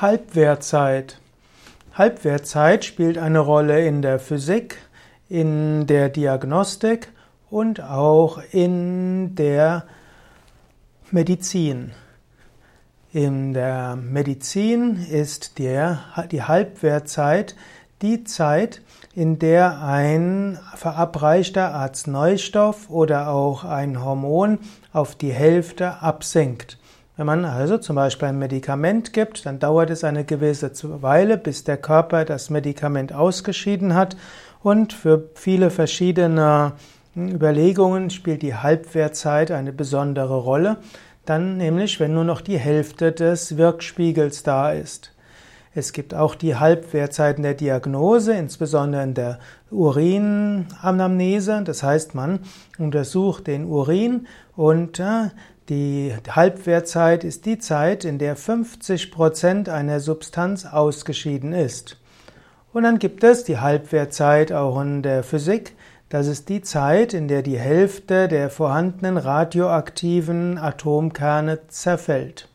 Halbwertzeit. Halbwertzeit spielt eine Rolle in der Physik, in der Diagnostik und auch in der Medizin. In der Medizin ist der, die Halbwertzeit die Zeit, in der ein verabreichter Arzneistoff oder auch ein Hormon auf die Hälfte absinkt. Wenn man also zum Beispiel ein Medikament gibt, dann dauert es eine gewisse Weile, bis der Körper das Medikament ausgeschieden hat. Und für viele verschiedene Überlegungen spielt die Halbwertzeit eine besondere Rolle. Dann nämlich, wenn nur noch die Hälfte des Wirkspiegels da ist. Es gibt auch die Halbwertzeiten der Diagnose, insbesondere in der Urinanamnese. Das heißt, man untersucht den Urin und äh, die Halbwertzeit ist die Zeit, in der 50 Prozent einer Substanz ausgeschieden ist. Und dann gibt es die Halbwertzeit auch in der Physik. Das ist die Zeit, in der die Hälfte der vorhandenen radioaktiven Atomkerne zerfällt.